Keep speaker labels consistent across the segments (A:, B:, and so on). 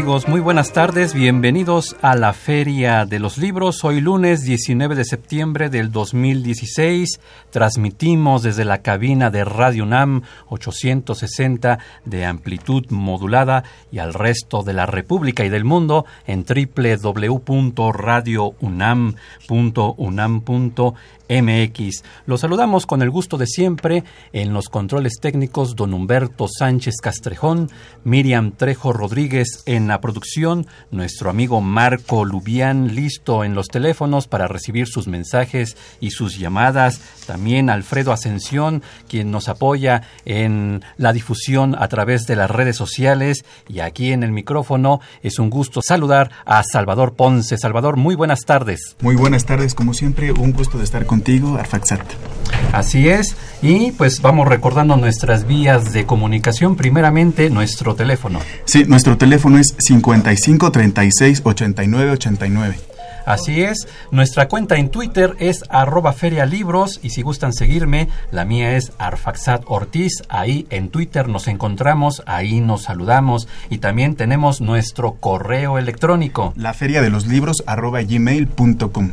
A: Amigos, muy buenas tardes, bienvenidos a la Feria de los Libros. Hoy lunes 19 de septiembre del 2016 transmitimos desde la cabina de Radio UNAM 860 de amplitud modulada y al resto de la República y del mundo en www.radiounam.unam.mx MX. Los saludamos con el gusto de siempre en los controles técnicos don Humberto Sánchez Castrejón, Miriam Trejo Rodríguez en la producción, nuestro amigo Marco Lubián listo en los teléfonos para recibir sus mensajes y sus llamadas, también Alfredo Ascensión, quien nos apoya en la difusión a través de las redes sociales y aquí en el micrófono es un gusto saludar a Salvador Ponce. Salvador, muy buenas tardes.
B: Muy buenas tardes, como siempre, un gusto de estar con contigo, Arfaxat.
A: Así es, y pues vamos recordando nuestras vías de comunicación. Primeramente, nuestro teléfono.
B: Sí, nuestro teléfono es 55 36 89 89.
A: Así es, nuestra cuenta en Twitter es arroba ferialibros y si gustan seguirme, la mía es Arfaxat Ortiz, ahí en Twitter nos encontramos, ahí nos saludamos y también tenemos nuestro correo electrónico.
B: La feria de los libros arroba gmail.com.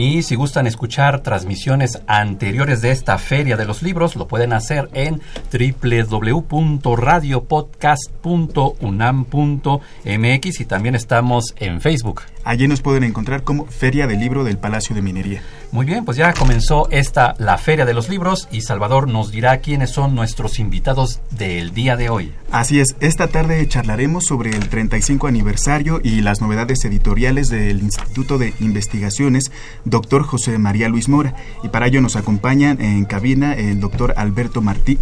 A: Y si gustan escuchar transmisiones anteriores de esta Feria de los Libros, lo pueden hacer en www.radiopodcast.unam.mx y también estamos en Facebook.
B: Allí nos pueden encontrar como Feria del Libro del Palacio de Minería.
A: Muy bien, pues ya comenzó esta la Feria de los Libros y Salvador nos dirá quiénes son nuestros invitados del día de hoy.
B: Así es, esta tarde charlaremos sobre el 35 aniversario y las novedades editoriales del Instituto de Investigaciones doctor José María Luis Mora. Y para ello nos acompañan en cabina el doctor Alberto Martí,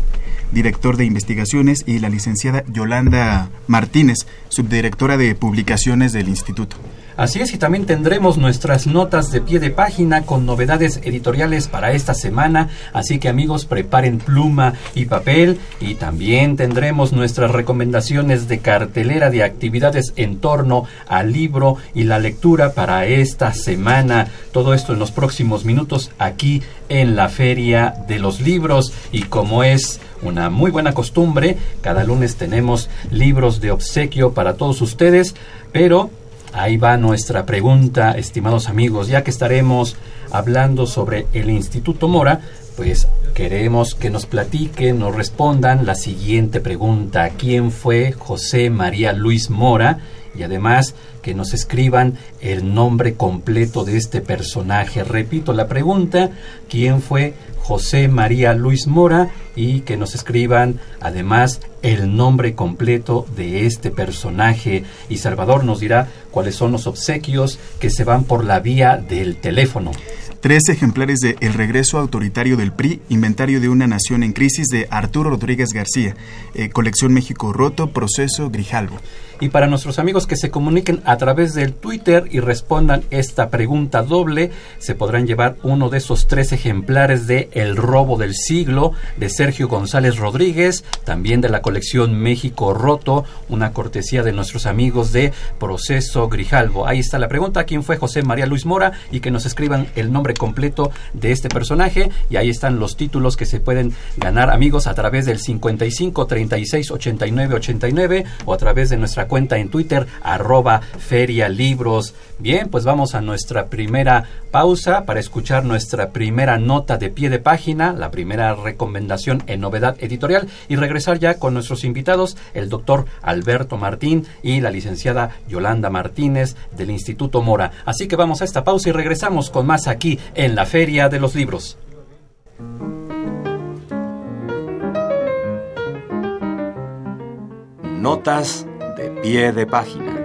B: director de investigaciones, y la licenciada Yolanda Martínez, subdirectora de publicaciones del instituto.
A: Así es, y también tendremos nuestras notas de pie de página con novedades editoriales para esta semana, así que amigos preparen pluma y papel y también tendremos nuestras recomendaciones de cartelera de actividades en torno al libro y la lectura para esta semana. Todo esto en los próximos minutos aquí en la Feria de los Libros y como es una muy buena costumbre, cada lunes tenemos libros de obsequio para todos ustedes, pero Ahí va nuestra pregunta, estimados amigos, ya que estaremos hablando sobre el Instituto Mora, pues queremos que nos platiquen, nos respondan la siguiente pregunta. ¿Quién fue José María Luis Mora? Y además que nos escriban el nombre completo de este personaje. Repito la pregunta, ¿quién fue José María Luis Mora y que nos escriban además el nombre completo de este personaje y Salvador nos dirá cuáles son los obsequios que se van por la vía del teléfono.
B: Tres ejemplares de El regreso autoritario del PRI, Inventario de una nación en crisis de Arturo Rodríguez García, eh, Colección México Roto, Proceso Grijalvo.
A: Y para nuestros amigos que se comuniquen a través del Twitter y respondan esta pregunta doble, se podrán llevar uno de esos tres ejemplares de El robo del siglo de Sergio González Rodríguez, también de la colección México Roto, una cortesía de nuestros amigos de Proceso Grijalvo. Ahí está la pregunta, ¿quién fue José María Luis Mora? Y que nos escriban el nombre completo de este personaje y ahí están los títulos que se pueden ganar amigos a través del 55 36 89 89 o a través de nuestra cuenta en Twitter, arroba Feria Libros. Bien, pues vamos a nuestra primera pausa para escuchar nuestra primera nota de pie de página, la primera recomendación en novedad editorial y regresar ya con nuestros invitados, el doctor Alberto Martín y la licenciada Yolanda Martínez del Instituto Mora. Así que vamos a esta pausa y regresamos con más aquí en la Feria de los Libros.
C: Notas de pie de página.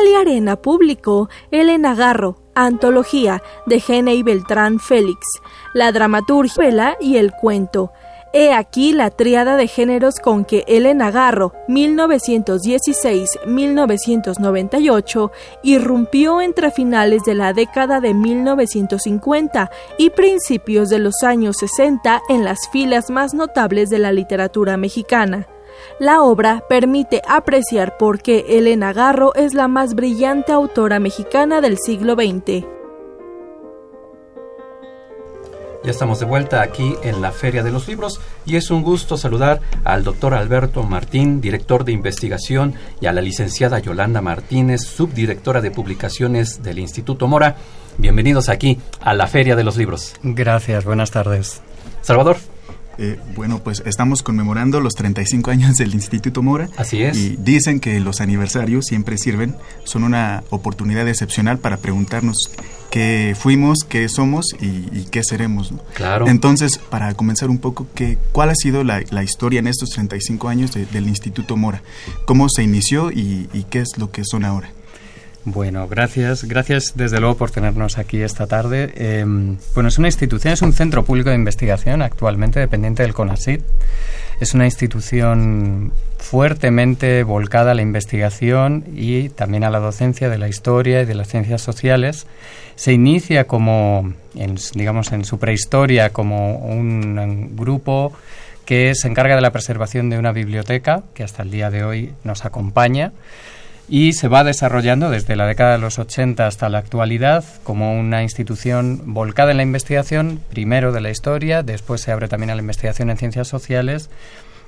D: Cali Arena publicó El Enagarro, Antología de Gene y Beltrán Félix, la dramaturgia y el cuento. He aquí la tríada de géneros con que Elena Garro, 1916-1998, irrumpió entre finales de la década de 1950 y principios de los años 60 en las filas más notables de la literatura mexicana. La obra permite apreciar por qué Elena Garro es la más brillante autora mexicana del siglo XX.
A: Ya estamos de vuelta aquí en la Feria de los Libros y es un gusto saludar al doctor Alberto Martín, director de investigación, y a la licenciada Yolanda Martínez, subdirectora de publicaciones del Instituto Mora. Bienvenidos aquí a la Feria de los Libros.
E: Gracias, buenas tardes.
A: Salvador.
B: Eh, bueno, pues estamos conmemorando los 35 años del Instituto Mora.
A: Así es.
B: Y dicen que los aniversarios siempre sirven, son una oportunidad excepcional para preguntarnos qué fuimos, qué somos y, qué seremos.
A: Claro.
B: Entonces, para comenzar un poco, ¿qué, ¿cuál ha sido la, historia en estos 35 años del Instituto Mora? ¿Cómo se inició y qué es lo que son ahora?
E: Bueno, gracias. Gracias desde luego por tenernos aquí esta tarde. Eh, bueno, es una institución, es un centro público de investigación actualmente dependiente del CONACYT. Es una institución fuertemente volcada a la investigación y también a la docencia de la historia y de las ciencias sociales. Se inicia como, en, digamos, en su prehistoria como un grupo que se encarga de la preservación de una biblioteca que hasta el día de hoy nos acompaña y se va desarrollando desde la década de los 80 hasta la actualidad como una institución volcada en la investigación, primero de la historia, después se abre también a la investigación en ciencias sociales,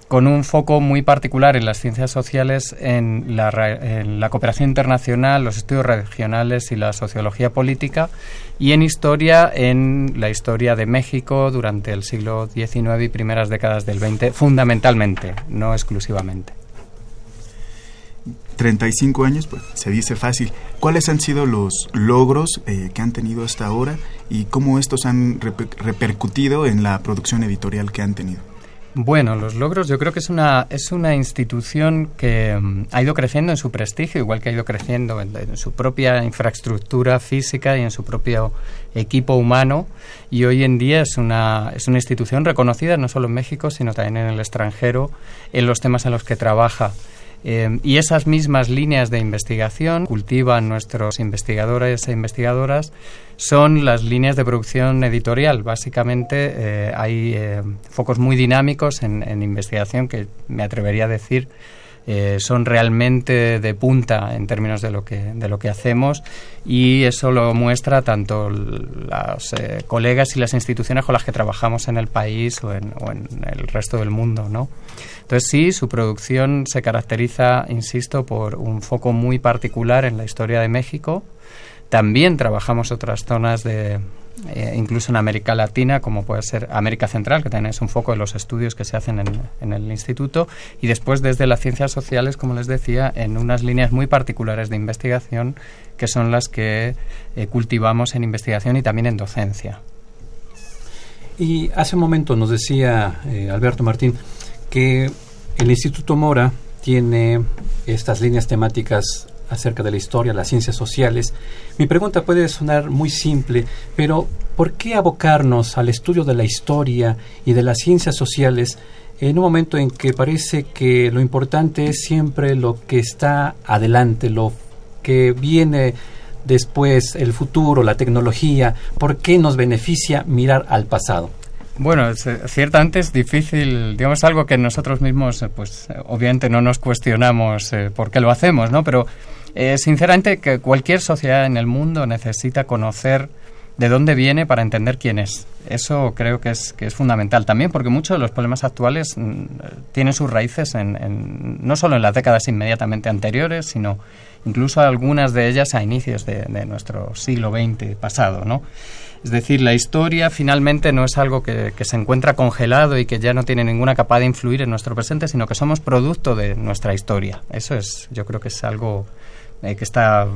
E: con un foco muy particular en las ciencias sociales, en la, la cooperación internacional, los estudios regionales y la sociología política, y en historia, en la historia de México durante el siglo XIX y primeras décadas del XX, fundamentalmente, no exclusivamente.
B: 35 años, pues se dice fácil. ¿Cuáles han sido los logros eh, que han tenido hasta ahora y cómo estos han repercutido en la producción editorial que han tenido?
E: Bueno, los logros yo creo que es una, es una institución que mm, ha ido creciendo en su prestigio, igual que ha ido creciendo en, su propia infraestructura física y en su propio equipo humano. Y hoy en día es una, es una institución reconocida no solo en México, sino también en el extranjero, en los temas en los que trabaja. Eh, y esas mismas líneas de investigación cultivan nuestros investigadores e investigadoras son las líneas de producción editorial. Básicamente eh, hay eh, focos muy dinámicos en, investigación que me atrevería a decir son realmente de punta en términos de lo que de lo que hacemos y eso lo muestra tanto los colegas y las instituciones con las que trabajamos en el país o en, o en el resto del mundo, ¿no? Entonces sí, su producción se caracteriza, insisto, por un foco muy particular en la historia de México. También trabajamos otras zonas de, eh, incluso en América Latina, como puede ser América Central, que también es un foco de los estudios que se hacen en, el instituto, y después desde las ciencias sociales, como les decía, en unas líneas muy particulares de investigación, que son las que eh, cultivamos en investigación y también en docencia.
A: Y hace un momento nos decía eh, Alberto Martín que el Instituto Mora tiene estas líneas temáticas acerca de la historia, las ciencias sociales. Mi pregunta puede sonar muy simple, pero ¿por qué abocarnos al estudio de la historia y de las ciencias sociales en un momento en que parece que lo importante es siempre lo que está adelante, lo que viene después, el futuro, la tecnología? ¿Por qué nos beneficia mirar al pasado?
E: Bueno, eh, ciertamente es difícil, digamos, algo que nosotros mismos, eh, pues obviamente no nos cuestionamos eh, por qué lo hacemos, ¿no? Pero sinceramente que cualquier sociedad en el mundo necesita conocer de dónde viene para entender quién es. Eso creo que es, que es fundamental también porque muchos de los problemas actuales mm, tienen sus raíces en, no solo en las décadas inmediatamente anteriores, sino incluso algunas de ellas a inicios de, de nuestro siglo XX pasado, ¿no? Es decir, la historia finalmente no es algo que, se encuentra congelado y que ya no tiene ninguna capacidad de influir en nuestro presente, sino que somos producto de nuestra historia. Eso es, yo creo que es algo eh, que está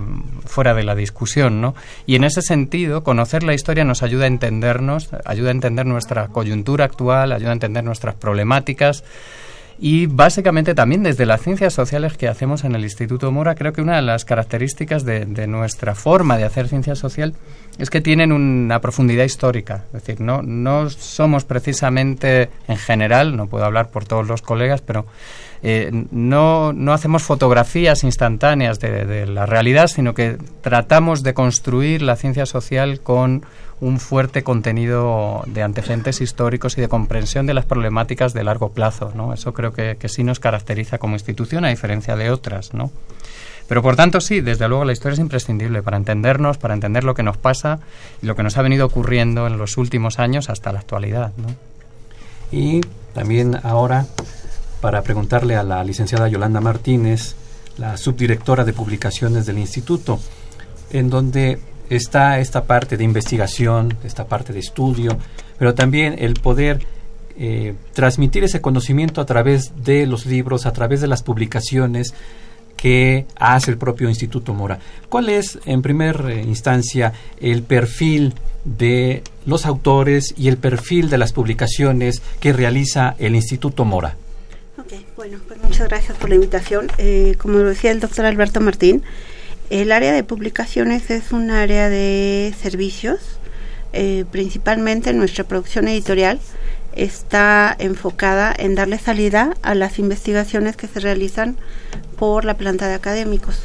E: fuera de la discusión, ¿no? Y en ese sentido, conocer la historia nos ayuda a entendernos, ayuda a entender nuestra coyuntura actual, ayuda a entender nuestras problemáticas Y básicamente también desde las ciencias sociales que hacemos en el Instituto Mora, creo que una de las características de, nuestra forma de hacer ciencia social es que tienen una profundidad histórica. Es decir, no, no somos precisamente en general, no puedo hablar por todos los colegas, pero eh, no, no, hacemos fotografías instantáneas de, la realidad, sino que tratamos de construir la ciencia social con un fuerte contenido de antecedentes históricos y de comprensión de las problemáticas de largo plazo. ¿no? Eso creo que, sí nos caracteriza como institución, a diferencia de otras. ¿no? Pero por tanto, sí, desde luego la historia es imprescindible para entendernos, para entender lo que nos pasa y lo que nos ha venido ocurriendo en los últimos años hasta la actualidad. ¿no?
A: Y también ahora, para preguntarle a la licenciada Yolanda Martínez, la subdirectora de publicaciones del instituto, en donde está esta parte de investigación, esta parte de estudio, pero también el poder eh, transmitir ese conocimiento a través de los libros, a través de las publicaciones que hace el propio Instituto Mora. ¿Cuál es, en primera eh, instancia, el perfil de los autores y el perfil de las publicaciones que realiza el Instituto Mora?
F: Ok, bueno, pues muchas gracias por la invitación. Eh, como decía el doctor Alberto Martín, el área de publicaciones es un área de servicios, eh, principalmente nuestra producción editorial está enfocada en darle salida a las investigaciones que se realizan por la planta de académicos.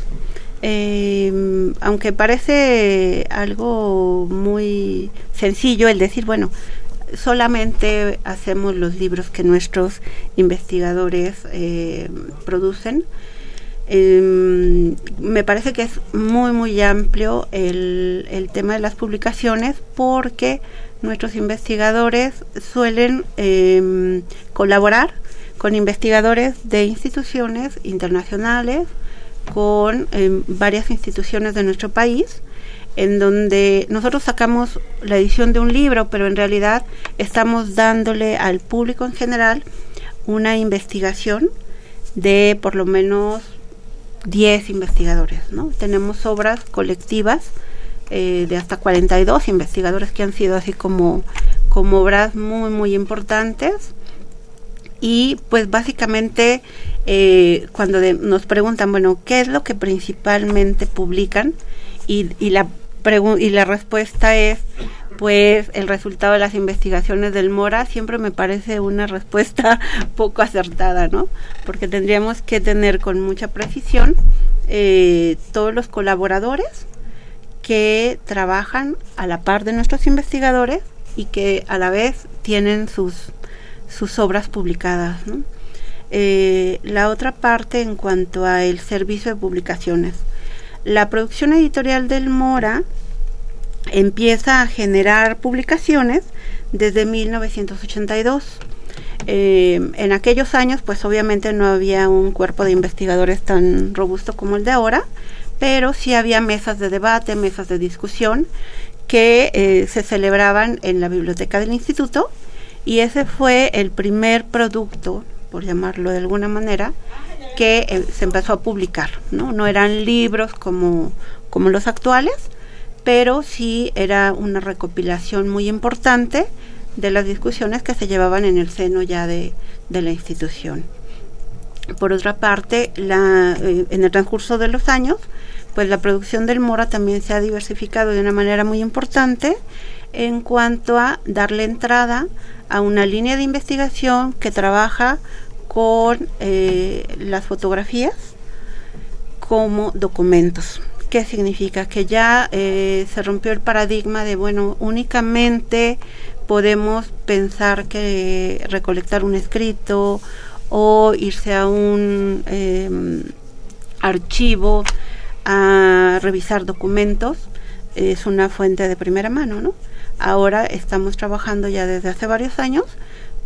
F: Eh, aunque parece algo muy sencillo el decir, bueno, solamente hacemos los libros que nuestros investigadores eh, producen, Em, me parece que es muy, muy amplio el, el, tema de las publicaciones porque nuestros investigadores suelen em, colaborar con investigadores de instituciones internacionales, con em, varias instituciones de nuestro país, en donde nosotros sacamos la edición de un libro, pero en realidad estamos dándole al público en general una investigación de por lo menos 10 investigadores, ¿no? Tenemos obras colectivas eh, de hasta 42 investigadores que han sido así como, como obras muy, muy importantes. Y pues básicamente eh, cuando nos preguntan, bueno, ¿qué es lo que principalmente publican? Y, y la, y la respuesta es pues el resultado de las investigaciones del Mora siempre me parece una respuesta poco acertada, ¿no? Porque tendríamos que tener con mucha precisión eh, todos los colaboradores que trabajan a la par de nuestros investigadores y que a la vez tienen sus, sus obras publicadas. Eh, la otra parte en cuanto al servicio de publicaciones. La producción editorial del Mora empieza a generar publicaciones desde 1982. Eh, en aquellos años, pues obviamente no había un cuerpo de investigadores tan robusto como el de ahora, pero sí había mesas de debate, mesas de discusión que eh, se celebraban en la biblioteca del instituto y ese fue el primer producto, por llamarlo de alguna manera, que eh, se empezó a publicar, ¿no? Eran libros como, como los actuales, pero sí era una recopilación muy importante de las discusiones que se llevaban en el seno ya de, la institución. Por otra parte, eh, en el transcurso de los años, pues la producción del Mora también se ha diversificado de una manera muy importante en cuanto a darle entrada a una línea de investigación que trabaja con eh, las fotografías como documentos. ¿Qué significa? Que ya eh, se rompió el paradigma de, bueno, únicamente podemos pensar que recolectar un escrito o irse a un em, archivo a revisar documentos es una fuente de primera mano, ¿no? Ahora estamos trabajando ya desde hace varios años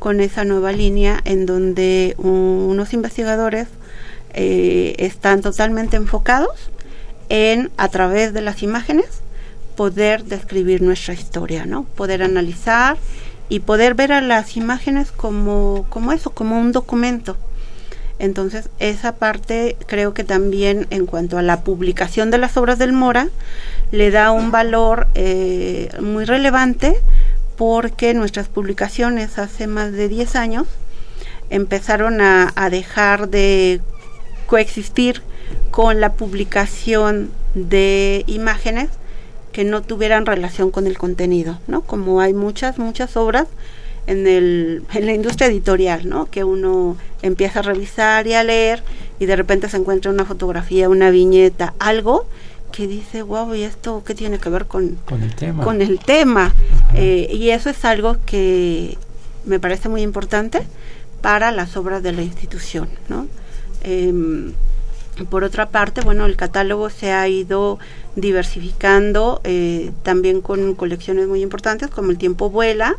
F: con esa nueva línea en donde unos investigadores eh, están totalmente enfocados en, a través de las imágenes, poder describir nuestra historia, ¿no? Poder analizar y poder ver a las imágenes como, como eso, como un documento. Entonces, esa parte creo que también en cuanto a la publicación de las obras del Mora, le da un valor eh, muy relevante porque nuestras publicaciones hace más de 10 años empezaron a, dejar de coexistir con la publicación de imágenes que no tuvieran relación con el contenido, ¿no? Como hay muchas, muchas obras en, el, en la industria editorial, ¿no? Que uno empieza a revisar y a leer y de repente se encuentra una fotografía, una viñeta, algo que dice, wow, ¿y esto qué tiene que ver con,
A: el tema?
F: Con el tema. Eh, y eso es algo que me parece muy importante para las obras de la institución, ¿no? Em, por otra parte, bueno, el catálogo se ha ido diversificando eh, también con colecciones muy importantes como El tiempo vuela,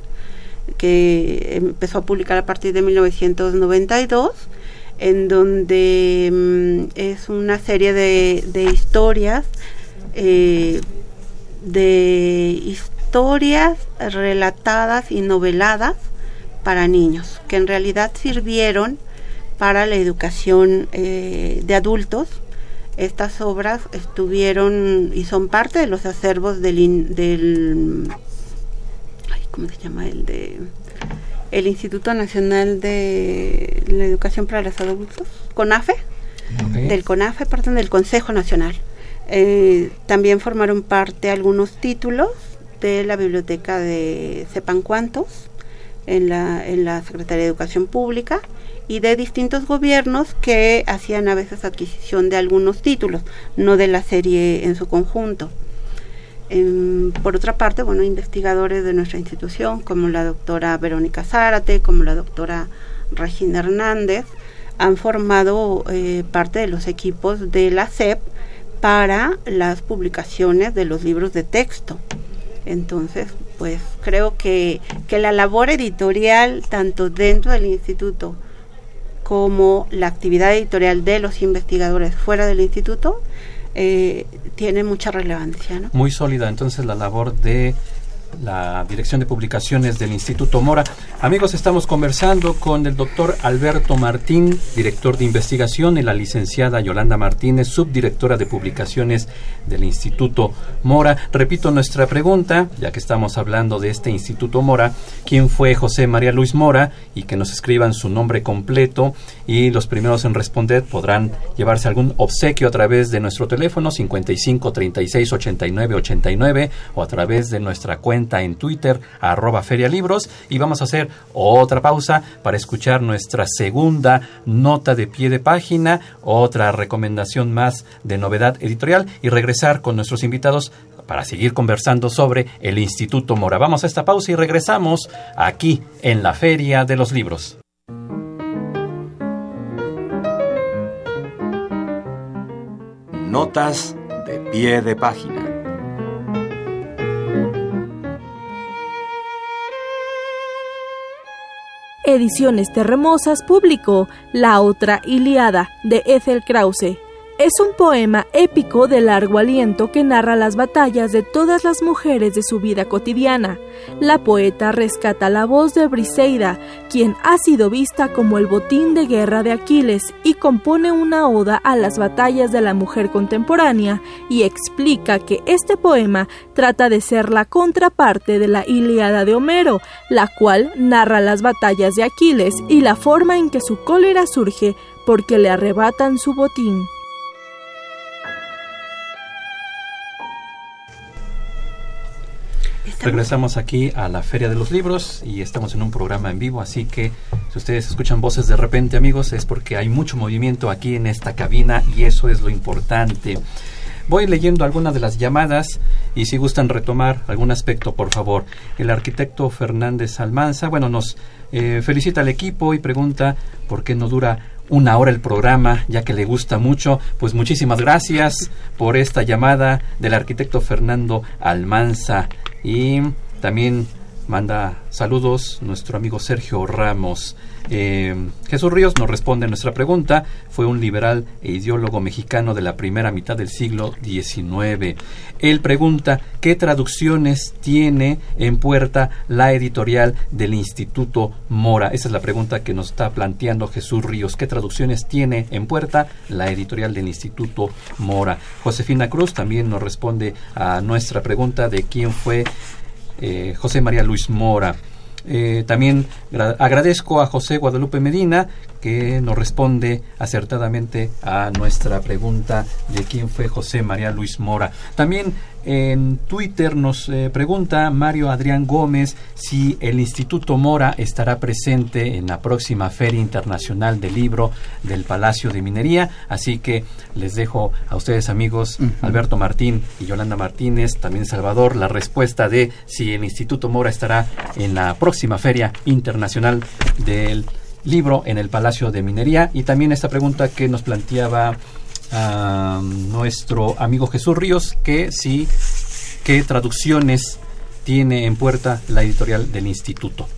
F: que empezó a publicar a partir de 1992 en donde mm, es una serie de, de historias, eh, de historias relatadas y noveladas para niños, que en realidad sirvieron para la educación eh, de adultos. Estas obras estuvieron y son parte de los acervos del, del ¿cómo se llama? El de el Instituto Nacional de la Educación para los Adultos, CONAFE, del CONAFE, perdón, del Consejo Nacional. Eh, también formaron parte algunos títulos de la biblioteca de Sepan Cuántos en la, en la Secretaría de Educación Pública y de distintos gobiernos que hacían a veces adquisición de algunos títulos, no de la serie en su conjunto. Por otra parte, bueno, investigadores de nuestra institución, como la doctora Verónica Zárate, como la doctora Regina Hernández, han formado eh, parte de los equipos de la SEP para las publicaciones de los libros de texto. Entonces, pues creo que, que la labor editorial, tanto dentro del instituto como la actividad editorial de los investigadores fuera del instituto, eh, tiene mucha relevancia. ¿no?
A: Muy sólida entonces la labor de la Dirección de Publicaciones del Instituto Mora. Amigos, estamos conversando con el doctor Alberto Martín, director de investigación, y la licenciada Yolanda Martínez, subdirectora de publicaciones del Instituto Mora. Repito nuestra pregunta, ya que estamos hablando de este Instituto Mora, ¿quién fue José María Luis Mora? Y que nos escriban su nombre completo y los primeros en responder podrán llevarse algún obsequio a través de nuestro teléfono 55 36 89 89 o a través de nuestra cuenta en Twitter, arroba ferialibros, y vamos a hacer otra pausa para escuchar nuestra segunda nota de pie de página, otra recomendación más de novedad editorial y regresar con nuestros invitados para seguir conversando sobre el Instituto Mora. Vamos a esta pausa y regresamos aquí en la Feria de los Libros.
C: Notas de pie de página.
D: Ediciones Terremosas publicó La otra Iliada de Ethel Krause, es un poema épico de largo aliento que narra las batallas de todas las mujeres de su vida cotidiana. La poeta rescata la voz de Briseida, quien ha sido vista como el botín de guerra de Aquiles, y compone una oda a las batallas de la mujer contemporánea y explica que este poema trata de ser la contraparte de la Ilíada de Homero, la cual narra las batallas de Aquiles y la forma en que su cólera surge porque le arrebatan su botín.
A: Regresamos aquí a la Feria de los Libros y estamos en un programa en vivo, así que si ustedes escuchan voces de repente, amigos, es porque hay mucho movimiento aquí en esta cabina y eso es lo importante. Voy leyendo algunas de las llamadas y si gustan retomar algún aspecto, por favor. El arquitecto Fernández Almanza, bueno, nos eh, felicita al equipo y pregunta por qué no dura una hora el programa, ya que le gusta mucho. Pues muchísimas gracias por esta llamada del arquitecto Fernando Almanza. Y también manda saludos nuestro amigo Sergio Ramos. Eh, Jesús Ríos nos responde a nuestra pregunta. Fue un liberal e ideólogo mexicano de la primera mitad del siglo XIX. Él pregunta qué traducciones tiene en puerta la editorial del Instituto Mora. Esa es la pregunta que nos está planteando Jesús Ríos. ¿Qué traducciones tiene en puerta la editorial del Instituto Mora? Josefina Cruz también nos responde a nuestra pregunta de quién fue eh, José María Luis Mora. Eh, también agradezco a José Guadalupe Medina que nos responde acertadamente a nuestra pregunta de quién fue José María Luis Mora. También en Twitter nos eh, pregunta Mario Adrián Gómez si el Instituto Mora estará presente en la próxima Feria Internacional del Libro del Palacio de Minería. Así que les dejo a ustedes amigos, Alberto Martín y Yolanda Martínez, también Salvador, la respuesta de si el Instituto Mora estará en la próxima Feria Internacional del Libro en el Palacio de Minería. Y también esta pregunta que nos planteaba a nuestro amigo Jesús Ríos que sí, qué traducciones tiene en puerta la editorial del instituto.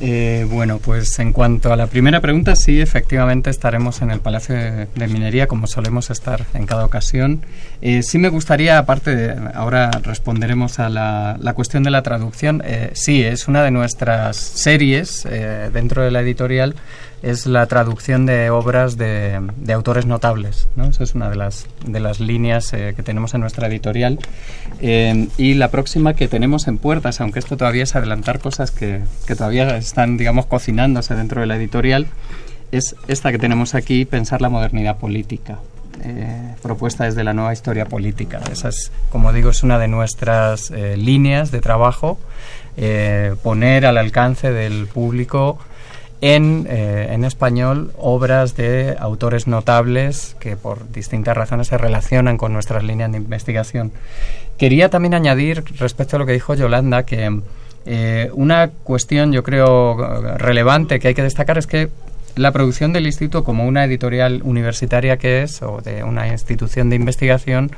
E: Eh, bueno, pues en cuanto a la primera pregunta, sí, efectivamente estaremos en el Palacio de, Minería, como solemos estar en cada ocasión. Eh, sí me gustaría, aparte, de, ahora responderemos a la, cuestión de la traducción. Eh, sí, es una de nuestras series dentro de la editorial es la traducción de obras de, de autores notables. ¿no? Esa es una de las, de las líneas eh, que tenemos en nuestra editorial. Eh, y la próxima que tenemos en puertas, aunque esto todavía es adelantar cosas que, que todavía están, digamos, cocinándose dentro de la editorial, es esta que tenemos aquí, Pensar la modernidad política. Eh, propuesta desde la nueva historia política. Esa es, como digo, es una de nuestras líneas de trabajo, poner al alcance del público en, eh, en, español obras de autores notables que por distintas razones se relacionan con nuestras líneas de investigación. Quería también añadir respecto a lo que dijo Yolanda que eh, una cuestión yo creo relevante que hay que destacar es que la producción del instituto como una editorial universitaria que es o de una institución de investigación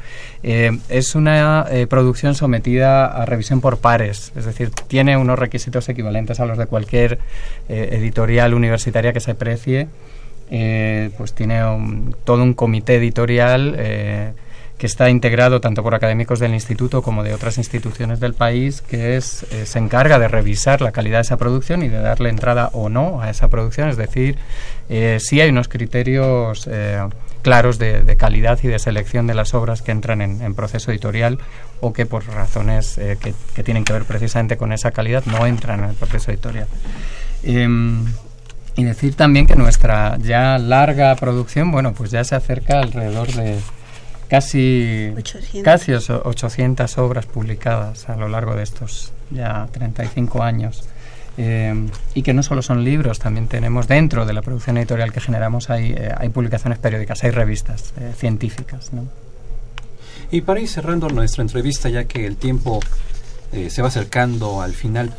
E: eh, es una eh, producción sometida a revisión por pares. Es decir tiene unos requisitos equivalentes a los de cualquier eh, editorial universitaria que se precie. Pues tiene todo un comité editorial que está integrado tanto por académicos del instituto como de otras instituciones del país, que es, eh, se encarga de revisar la calidad de esa producción y de darle entrada o no a esa producción, es decir, eh, si hay unos criterios eh, claros de, calidad y de selección de las obras que entran en, proceso editorial o que por razones que, que, tienen que ver precisamente con esa calidad no entran en el proceso editorial. Em, y decir también que nuestra ya larga producción, bueno, pues ya se acerca alrededor de casi 800. casi 800 obras publicadas a lo largo de estos ya 35 años. Eh, y que no solo son libros, también tenemos dentro de la producción editorial que generamos hay, eh, hay publicaciones periódicas, hay revistas eh, científicas. ¿no?
A: Y para ir cerrando nuestra entrevista, ya que el tiempo se va acercando al final,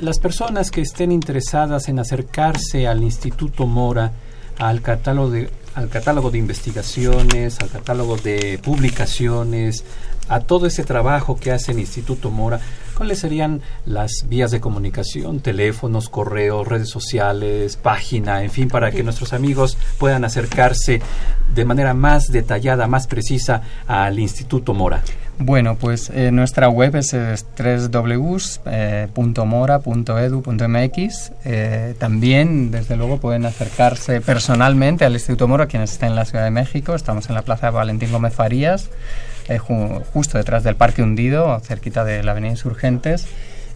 A: las personas que estén interesadas en acercarse al Instituto Mora, al catálogo de, al catálogo de investigaciones, al catálogo de publicaciones, a todo ese trabajo que hace el Instituto Mora, ¿cuáles serían las vías de comunicación, teléfonos, correos, redes sociales, página, en fin, para que nuestros amigos puedan acercarse de manera más detallada, más precisa al Instituto Mora?
E: Bueno, pues eh, nuestra web es, www.mora.edu.mx. Eh, también, desde luego, pueden acercarse personalmente al Instituto Mora, quienes estén en la Ciudad de México. Estamos en la Plaza Valentín Gómez Farías, eh, justo detrás del Parque Hundido, cerquita de la Avenida Insurgentes.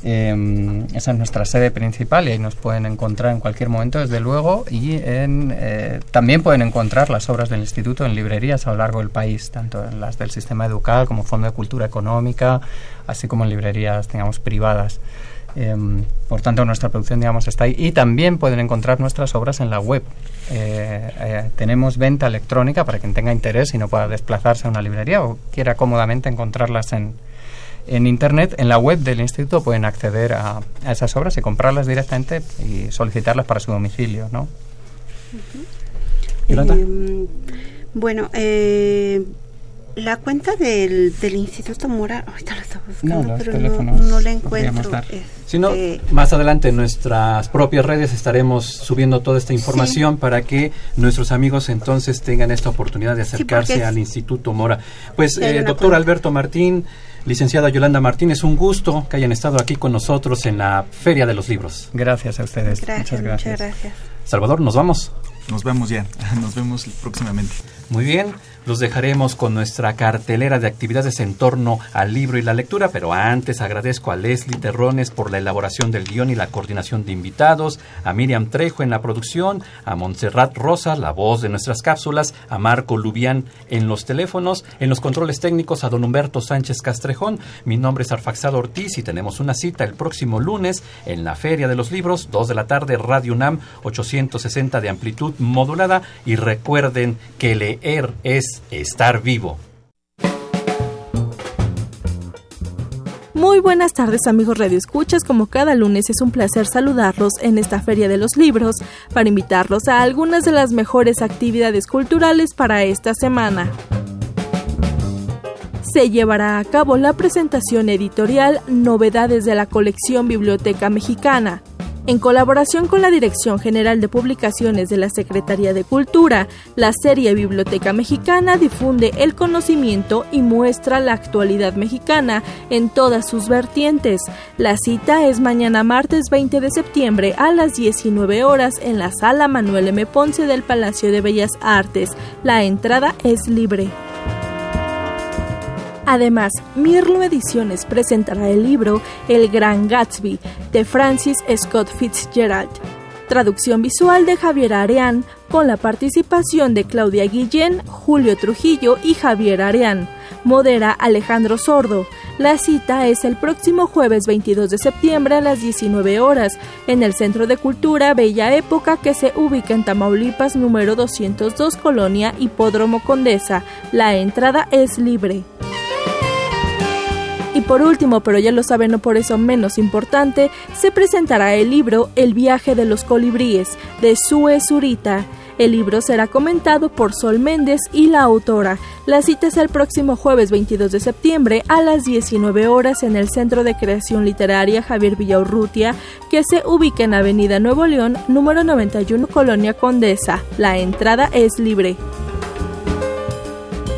E: Eh, esa es nuestra sede principal y ahí nos pueden encontrar en cualquier momento, desde luego. Y eh, también pueden encontrar las obras del Instituto en librerías a lo largo del país, tanto en las del Sistema Educal como Fondo de Cultura Económica, así como en librerías, digamos, privadas. Em, por tanto, nuestra producción, digamos, está ahí. Y también pueden encontrar nuestras obras en la web. Eh, eh, tenemos venta electrónica para quien tenga interés y no pueda desplazarse a una librería o quiera cómodamente encontrarlas en, en Internet, en la web del instituto, pueden acceder a, esas obras y comprarlas directamente y solicitarlas para su domicilio, ¿no?
F: Eh, bueno, eh, la cuenta del, Instituto Mora, ahorita la estaba buscando, pero no, la encuentro.
A: Si no, más adelante en nuestras propias redes estaremos subiendo toda esta información para que nuestros amigos entonces tengan esta oportunidad de acercarse al Instituto Mora. Pues, eh, doctor Alberto Martín, licenciada Yolanda Martínez, un gusto que hayan estado aquí con nosotros en la Feria de los Libros.
E: Gracias a ustedes.
F: muchas gracias. Muchas gracias.
A: Salvador, nos vamos.
B: Nos vemos ya, nos vemos próximamente.
A: Muy bien, los dejaremos con nuestra cartelera de actividades en torno al libro y la lectura, pero antes agradezco a Leslie Terrones por la elaboración del guion y la coordinación de invitados, a Miriam Trejo en la producción, a Montserrat Rosa, la voz de nuestras cápsulas, a Marco Lubián en los teléfonos, en los controles técnicos a don Humberto Sánchez Castrejón. Mi nombre es Arfaxado Ortiz y tenemos una cita el próximo lunes en la Feria de los Libros, 2 de la tarde, Radio UNAM, 860 de amplitud modulada y recuerden que leer es estar vivo.
D: Muy buenas tardes amigos Radio Escuchas, como cada lunes es un placer saludarlos en esta Feria de los Libros para invitarlos a algunas de las mejores actividades culturales para esta semana. Se llevará a cabo la presentación editorial Novedades de la colección Biblioteca Mexicana, en colaboración con la Dirección General de Publicaciones de la Secretaría de Cultura, la serie Biblioteca Mexicana difunde el conocimiento y muestra la actualidad mexicana en todas sus vertientes. La cita es mañana martes 20 de septiembre a las 19 horas en la sala Manuel M. Ponce del Palacio de Bellas Artes. La entrada es libre. Además, Mirlo Ediciones presentará el libro El Gran Gatsby de Francis Scott Fitzgerald, traducción visual de Javier Areán, con la participación de Claudia Guillén, Julio Trujillo y Javier Areán. Modera Alejandro Sordo. La cita es el próximo jueves 22 de septiembre a las 19 horas en el Centro de Cultura Bella Época que se ubica en Tamaulipas número 202 Colonia Hipódromo Condesa. La entrada es libre. Y por último, pero ya lo saben, no por eso menos importante, se presentará el libro El viaje de los colibríes de Sue Zurita. El libro será comentado por Sol Méndez y la autora. La cita es el próximo jueves 22 de septiembre a las 19 horas en el Centro de Creación Literaria Javier Villaurrutia, que se ubica en Avenida Nuevo León, número 91, Colonia Condesa. La entrada es libre.